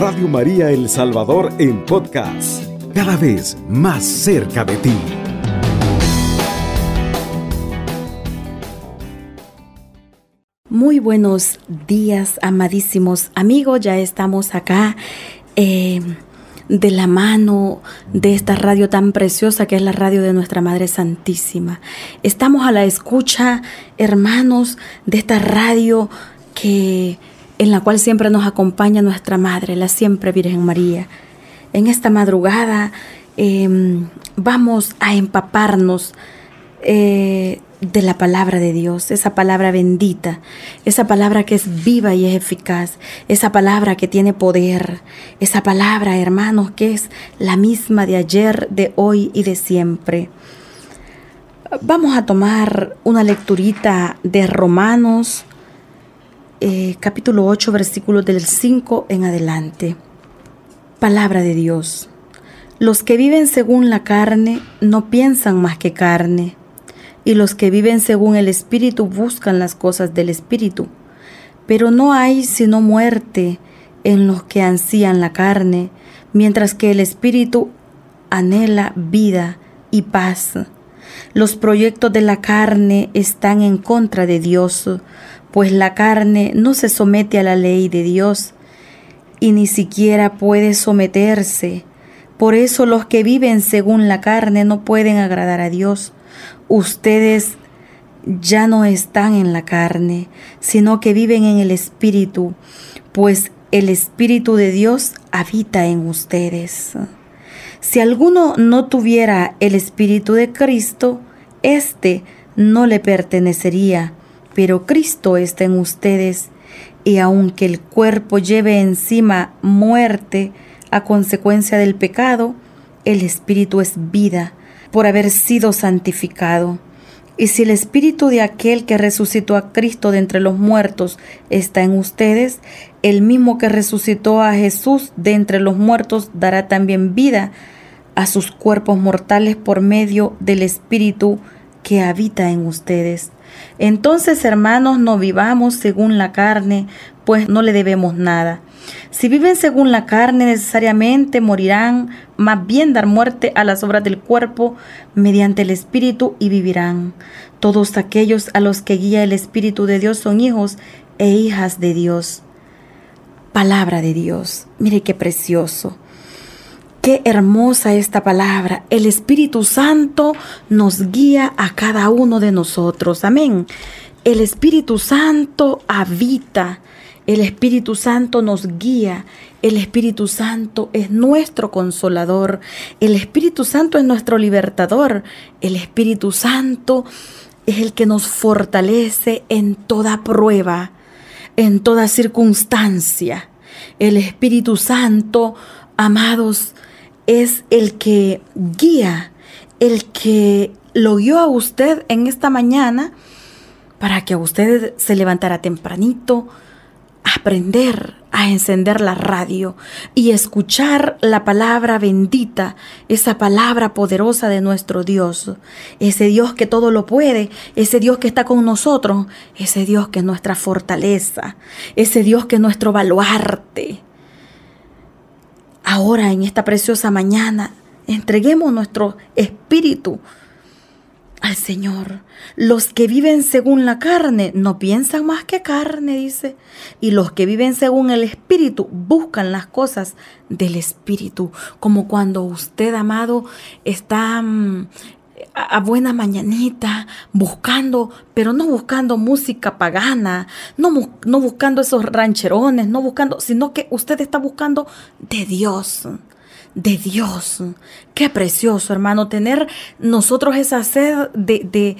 Radio María El Salvador en podcast, cada vez más cerca de ti. Muy buenos días, amadísimos amigos. Ya estamos acá eh, de la mano de esta radio tan preciosa que es la radio de nuestra Madre Santísima. Estamos a la escucha, hermanos, de esta radio que en la cual siempre nos acompaña nuestra Madre, la siempre Virgen María. En esta madrugada em, vamos a empaparnos eh, de la palabra de Dios, esa palabra bendita, esa palabra que es viva y es eficaz, esa palabra que tiene poder, esa palabra, hermanos, que es la misma de ayer, de hoy y de siempre. Vamos a tomar una lecturita de Romanos eh, capítulo 8, versículos del 5 en adelante. Palabra de Dios. Los que viven según la carne no piensan más que carne, y los que viven según el Espíritu buscan las cosas del Espíritu. Pero no hay sino muerte en los que ansían la carne, mientras que el Espíritu anhela vida y paz. Los proyectos de la carne están en contra de Dios, pues la carne no se somete a la ley de Dios y ni siquiera puede someterse. Por eso los que viven según la carne no pueden agradar a Dios. Ustedes ya no están en la carne, sino que viven en el Espíritu, pues el Espíritu de Dios habita en ustedes. Si alguno no tuviera el Espíritu de Cristo, éste no le pertenecería pero Cristo está en ustedes, y aunque el cuerpo lleve encima muerte a consecuencia del pecado, el Espíritu es vida por haber sido santificado. Y si el Espíritu de aquel que resucitó a Cristo de entre los muertos está en ustedes, el mismo que resucitó a Jesús de entre los muertos dará también vida a sus cuerpos mortales por medio del Espíritu que habita en ustedes. Entonces, hermanos, no vivamos según la carne, pues no le debemos nada. Si viven según la carne, necesariamente morirán, más bien dar muerte a las obras del cuerpo mediante el Espíritu y vivirán. Todos aquellos a los que guía el Espíritu de Dios son hijos e hijas de Dios. Palabra de Dios. Mire qué precioso. Qué hermosa esta palabra. El Espíritu Santo nos guía a cada uno de nosotros. Amén. El Espíritu Santo habita. El Espíritu Santo nos guía. El Espíritu Santo es nuestro consolador. El Espíritu Santo es nuestro libertador. El Espíritu Santo es el que nos fortalece en toda prueba, en toda circunstancia. El Espíritu Santo, amados, es el que guía, el que lo guió a usted en esta mañana para que usted se levantara tempranito, aprender a encender la radio y escuchar la palabra bendita, esa palabra poderosa de nuestro Dios, ese Dios que todo lo puede, ese Dios que está con nosotros, ese Dios que es nuestra fortaleza, ese Dios que es nuestro baluarte, Ahora, en esta preciosa mañana, entreguemos nuestro espíritu al Señor. Los que viven según la carne no piensan más que carne, dice. Y los que viven según el Espíritu buscan las cosas del Espíritu. Como cuando usted, amado, está a, buena mañanita, buscando, pero no buscando música pagana, no, no buscando esos rancherones, no buscando, sino que usted está buscando de Dios de Dios. Qué precioso, hermano, tener nosotros esa sed de, de,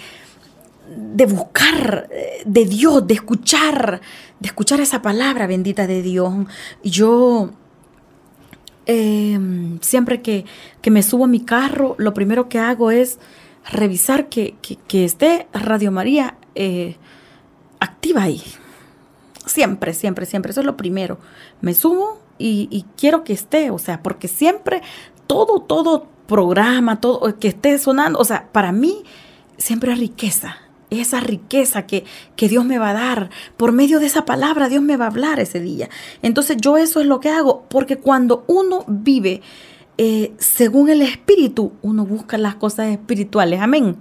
de, buscar de Dios, de escuchar, de escuchar esa palabra bendita de Dios. Yo Em, siempre que, me subo a mi carro, lo primero que hago es revisar que, esté Radio María eh, activa ahí. Siempre, siempre, siempre. Eso es lo primero. Me subo y, quiero que esté, o sea, porque siempre todo, todo programa, todo que esté sonando, o sea, para mí siempre es riqueza. Esa riqueza que, que, Dios me va a dar. Por medio de esa palabra Dios me va a hablar ese día. Entonces yo eso es lo que hago, porque cuando uno vive eh, según el Espíritu, uno busca las cosas espirituales. Amén.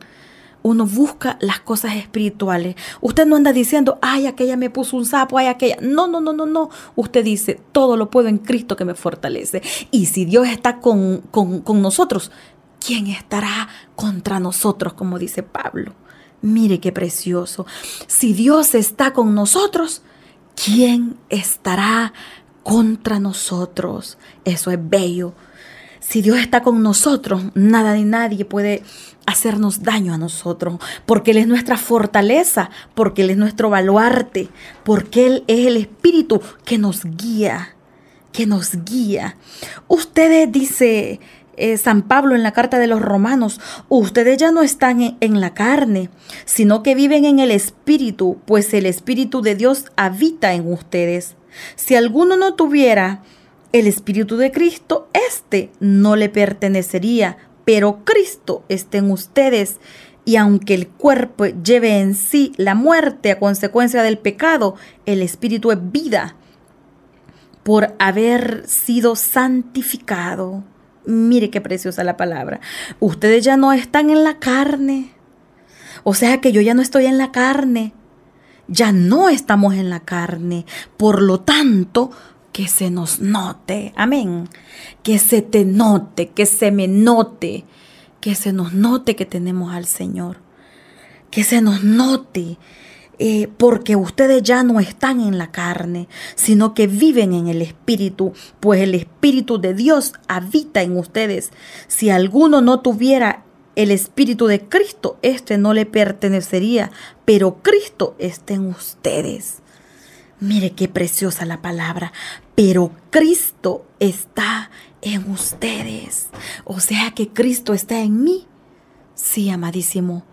Uno busca las cosas espirituales. Usted no anda diciendo, ay, aquella me puso un sapo, ay, aquella. No, no, no, no, no. Usted dice, todo lo puedo en Cristo que me fortalece. Y si Dios está con, con, con nosotros, ¿quién estará contra nosotros? Como dice Pablo. Mire qué precioso. Si Dios está con nosotros, ¿quién estará contra nosotros? Eso es bello. Si Dios está con nosotros, nada ni nadie puede hacernos daño a nosotros, porque Él es nuestra fortaleza, porque Él es nuestro baluarte, porque Él es el Espíritu que nos guía, que nos guía. Ustedes, dice eh, San Pablo en la carta de los romanos, ustedes ya no están en, en la carne, sino que viven en el Espíritu, pues el Espíritu de Dios habita en ustedes. Si alguno no tuviera el Espíritu de Cristo, este no le pertenecería, pero Cristo está en ustedes. Y aunque el cuerpo lleve en sí la muerte a consecuencia del pecado, el Espíritu es vida por haber sido santificado. Mire qué preciosa la palabra. Ustedes ya no están en la carne. O sea que yo ya no estoy en la carne. Ya no estamos en la carne. Por lo tanto, que se nos note, amén, que se te note, que se me note, que se nos note que tenemos al Señor, que se nos note, eh, porque ustedes ya no están en la carne, sino que viven en el Espíritu, pues el Espíritu de Dios habita en ustedes. Si alguno no tuviera el Espíritu de Cristo, este no le pertenecería, pero Cristo está en ustedes. Mire qué preciosa la palabra. Pero Cristo está en ustedes. O sea que Cristo está en mí. Sí, amadísimo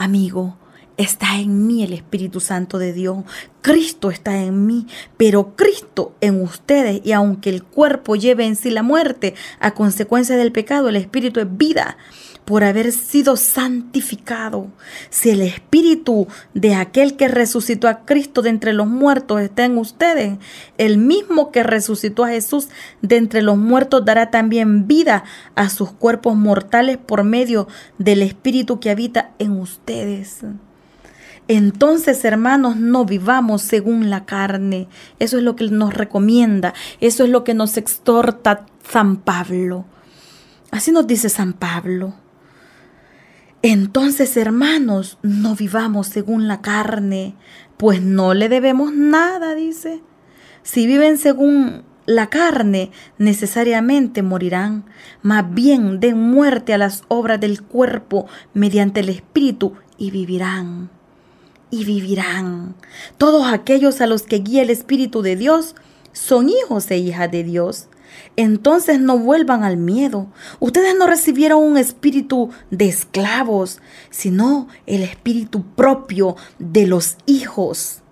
amigo, está en mí el Espíritu Santo de Dios. Cristo está en mí, pero Cristo en ustedes. Y aunque el cuerpo lleve en sí la muerte a consecuencia del pecado, el Espíritu es vida por haber sido santificado. Si el espíritu de aquel que resucitó a Cristo de entre los muertos está en ustedes, el mismo que resucitó a Jesús de entre los muertos dará también vida a sus cuerpos mortales por medio del espíritu que habita en ustedes. Entonces, hermanos, no vivamos según la carne. Eso es lo que nos recomienda. Eso es lo que nos exhorta San Pablo. Así nos dice San Pablo. Entonces, hermanos, no vivamos según la carne, pues no le debemos nada, dice. Si viven según la carne, necesariamente morirán. Más bien den muerte a las obras del cuerpo mediante el Espíritu y vivirán. Y vivirán. Todos aquellos a los que guía el Espíritu de Dios son hijos e hijas de Dios entonces no vuelvan al miedo. Ustedes no recibieron un espíritu de esclavos, sino el espíritu propio de los hijos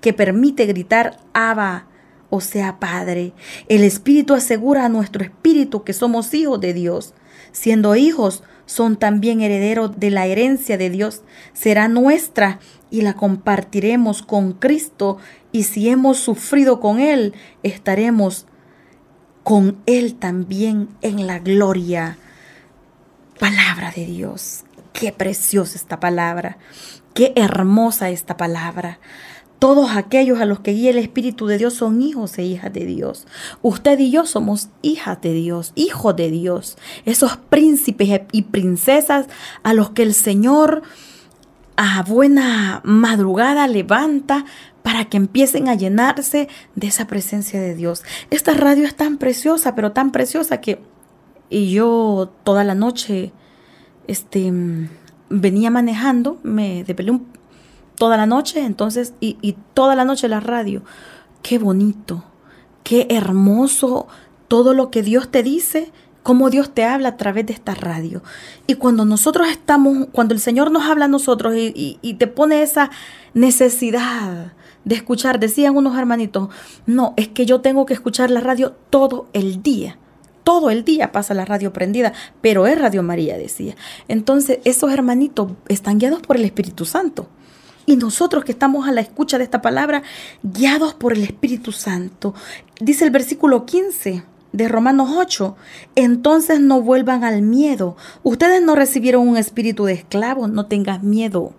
que permite gritar Abba, o sea, Padre. El espíritu asegura a nuestro espíritu que somos hijos de Dios. Siendo hijos, son también herederos de la herencia de Dios. Será nuestra y la compartiremos con Cristo y si hemos sufrido con Él, estaremos con Él también en la gloria. Palabra de Dios. Qué preciosa esta palabra. Qué hermosa esta palabra. Todos aquellos a los que guía el Espíritu de Dios son hijos e hijas de Dios. Usted y yo somos hijas de Dios, hijos de Dios. Esos príncipes y princesas a los que el Señor a buena madrugada levanta para que empiecen a llenarse de esa presencia de Dios. Esta radio es tan preciosa, pero tan preciosa que y yo toda la noche este venía manejando, me depelé toda la noche, entonces y, y toda la noche la radio. Qué bonito, qué hermoso todo lo que Dios te dice cómo Dios te habla a través de esta radio. Y cuando nosotros estamos, cuando el Señor nos habla a nosotros y, y, te pone esa necesidad de escuchar. Decían unos hermanitos, no, es que yo tengo que escuchar la radio todo el día. Todo el día pasa la radio prendida, pero es Radio María, decía. Entonces, esos hermanitos están guiados por el Espíritu Santo. Y nosotros que estamos a la escucha de esta palabra, guiados por el Espíritu Santo. Dice el versículo 15 de Romanos 8, entonces no vuelvan al miedo. Ustedes no recibieron un espíritu de esclavo, no tengas miedo.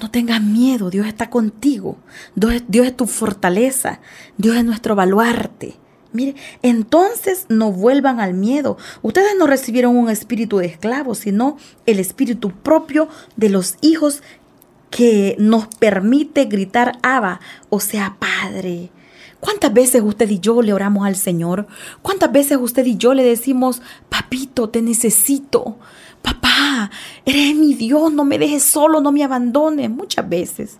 No tengas miedo, Dios está contigo. Dios, Dios es tu fortaleza, Dios es nuestro baluarte. Mire, entonces no vuelvan al miedo. Ustedes no recibieron un espíritu de esclavo, sino el espíritu propio de los hijos que nos permite gritar Abba, o sea, Padre. ¿Cuántas veces usted y yo le oramos al Señor? ¿Cuántas veces usted y yo le decimos, papito, te necesito? Papá, eres mi Dios, no me dejes solo, no me abandones. Muchas veces.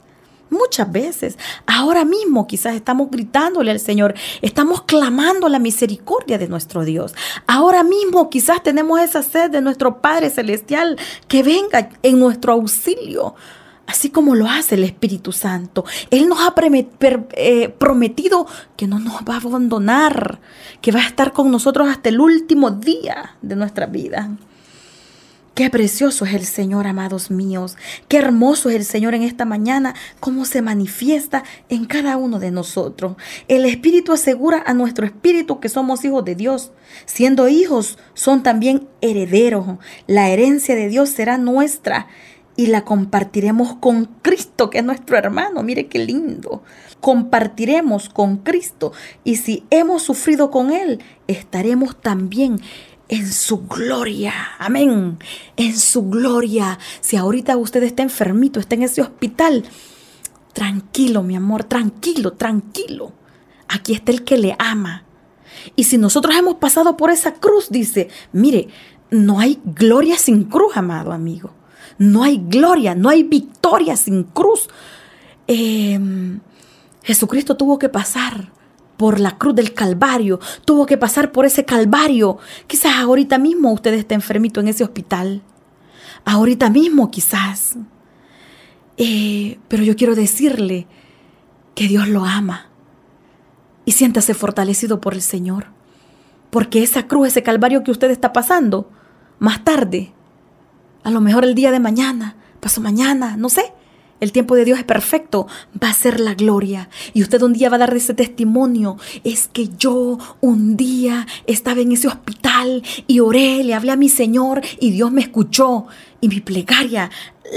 Muchas veces, ahora mismo quizás estamos gritándole al Señor, estamos clamando la misericordia de nuestro Dios. Ahora mismo quizás tenemos esa sed de nuestro Padre Celestial que venga en nuestro auxilio así como lo hace el Espíritu Santo. Él nos ha eh, prometido que no nos va a abandonar, que va a estar con nosotros hasta el último día de nuestra vida. Qué precioso es el Señor, amados míos. Qué hermoso es el Señor en esta mañana, cómo se manifiesta en cada uno de nosotros. El Espíritu asegura a nuestro espíritu que somos hijos de Dios. Siendo hijos, son también herederos. La herencia de Dios será nuestra y la compartiremos con Cristo, que es nuestro hermano. Mire qué lindo. Compartiremos con Cristo y si hemos sufrido con Él, estaremos también en su gloria. Amén. En su gloria. Si ahorita usted está enfermito, está en ese hospital, tranquilo, mi amor, tranquilo, tranquilo. Aquí está el que le ama. Y si nosotros hemos pasado por esa cruz, dice, mire, no hay gloria sin cruz, amado amigo. No hay gloria, no hay victoria sin cruz. Em, Jesucristo tuvo que pasar por la cruz del Calvario, tuvo que pasar por ese Calvario. Quizás ahorita mismo usted está enfermito en ese hospital. Ahorita mismo quizás. Eh, pero yo quiero decirle que Dios lo ama. Y siéntase fortalecido por el Señor. Porque esa cruz, ese Calvario que usted está pasando, más tarde a lo mejor el día de mañana, pasó mañana, no sé. El tiempo de Dios es perfecto, va a ser la gloria. Y usted un día va a dar ese testimonio. Es que yo un día estaba en ese hospital y oré, le hablé a mi Señor y Dios me escuchó y mi plegaria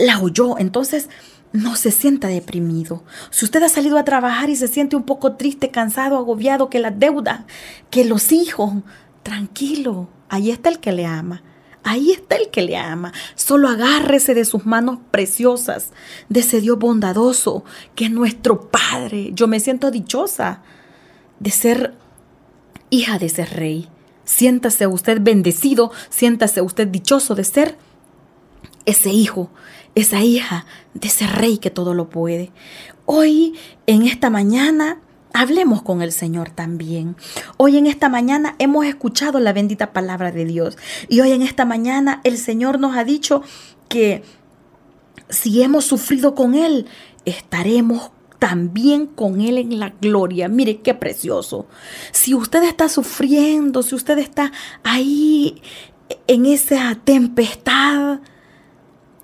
la oyó. Entonces, no se sienta deprimido. Si usted ha salido a trabajar y se siente un poco triste, cansado, agobiado, que la deuda, que los hijos, tranquilo, ahí está el que le ama. Ahí está el que le ama. Solo agárrese de sus manos preciosas, de ese Dios bondadoso que es nuestro Padre. Yo me siento dichosa de ser hija de ese rey. Siéntase usted bendecido, siéntase usted dichoso de ser ese hijo, esa hija de ese rey que todo lo puede. Hoy, en esta mañana, Hablemos con el Señor también. Hoy en esta mañana hemos escuchado la bendita palabra de Dios y hoy en esta mañana el Señor nos ha dicho que si hemos sufrido con Él, estaremos también con Él en la gloria. Mire qué precioso. Si usted está sufriendo, si usted está ahí en esa tempestad,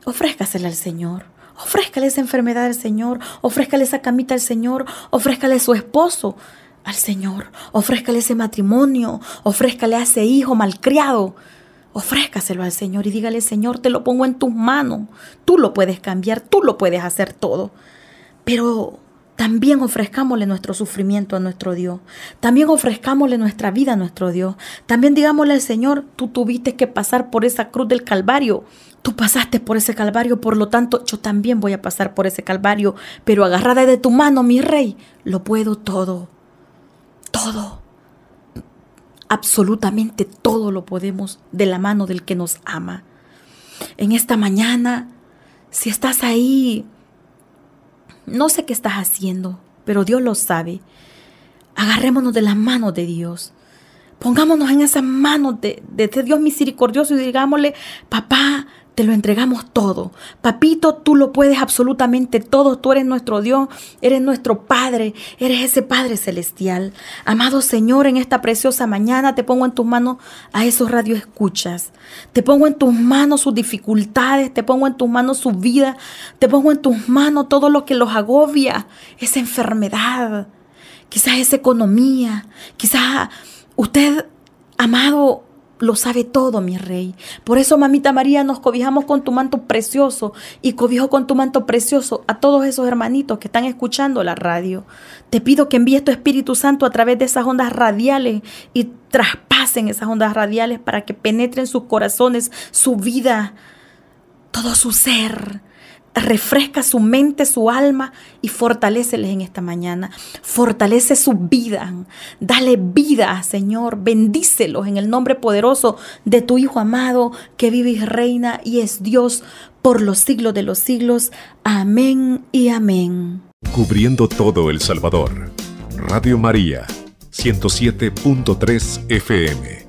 ofrézcasela al Señor. Ofrézcale esa enfermedad al Señor, ofrézcale esa camita al Señor, ofrézcale su esposo al Señor, ofrézcale ese matrimonio, ofrézcale a ese hijo malcriado. Ofrézcaselo al Señor y dígale, Señor, te lo pongo en tus manos. Tú lo puedes cambiar, tú lo puedes hacer todo. Pero también ofrezcámosle nuestro sufrimiento a nuestro Dios. También ofrezcámosle nuestra vida a nuestro Dios. También digámosle al Señor, tú tuviste que pasar por esa cruz del Calvario. Tú pasaste por ese Calvario, por lo tanto yo también voy a pasar por ese Calvario. Pero agarrada de tu mano, mi rey, lo puedo todo. Todo. Absolutamente todo lo podemos de la mano del que nos ama. En esta mañana, si estás ahí no sé qué estás haciendo, pero Dios lo sabe. Agarrémonos de las manos de Dios. Pongámonos en esas manos de, de, Dios misericordioso y digámosle, papá, te lo entregamos todo. Papito, tú lo puedes absolutamente todo. Tú eres nuestro Dios, eres nuestro Padre, eres ese Padre celestial. Amado Señor, en esta preciosa mañana te pongo en tus manos a esos radioescuchas. Te pongo en tus manos sus dificultades, te pongo en tus manos su vida, te pongo en tus manos todo lo que los agobia, esa enfermedad, quizás esa economía, quizás usted, amado, lo sabe todo, mi rey. Por eso, mamita María, nos cobijamos con tu manto precioso y cobijo con tu manto precioso a todos esos hermanitos que están escuchando la radio. Te pido que envíes tu Espíritu Santo a través de esas ondas radiales y traspasen esas ondas radiales para que penetren sus corazones, su vida, todo su ser refresca su mente, su alma y fortaleceles en esta mañana. Fortalece su vida. Dale vida, Señor. Bendícelos en el nombre poderoso de tu Hijo amado que vive y reina y es Dios por los siglos de los siglos. Amén y amén. Cubriendo todo El Salvador. Radio María, 107.3 FM.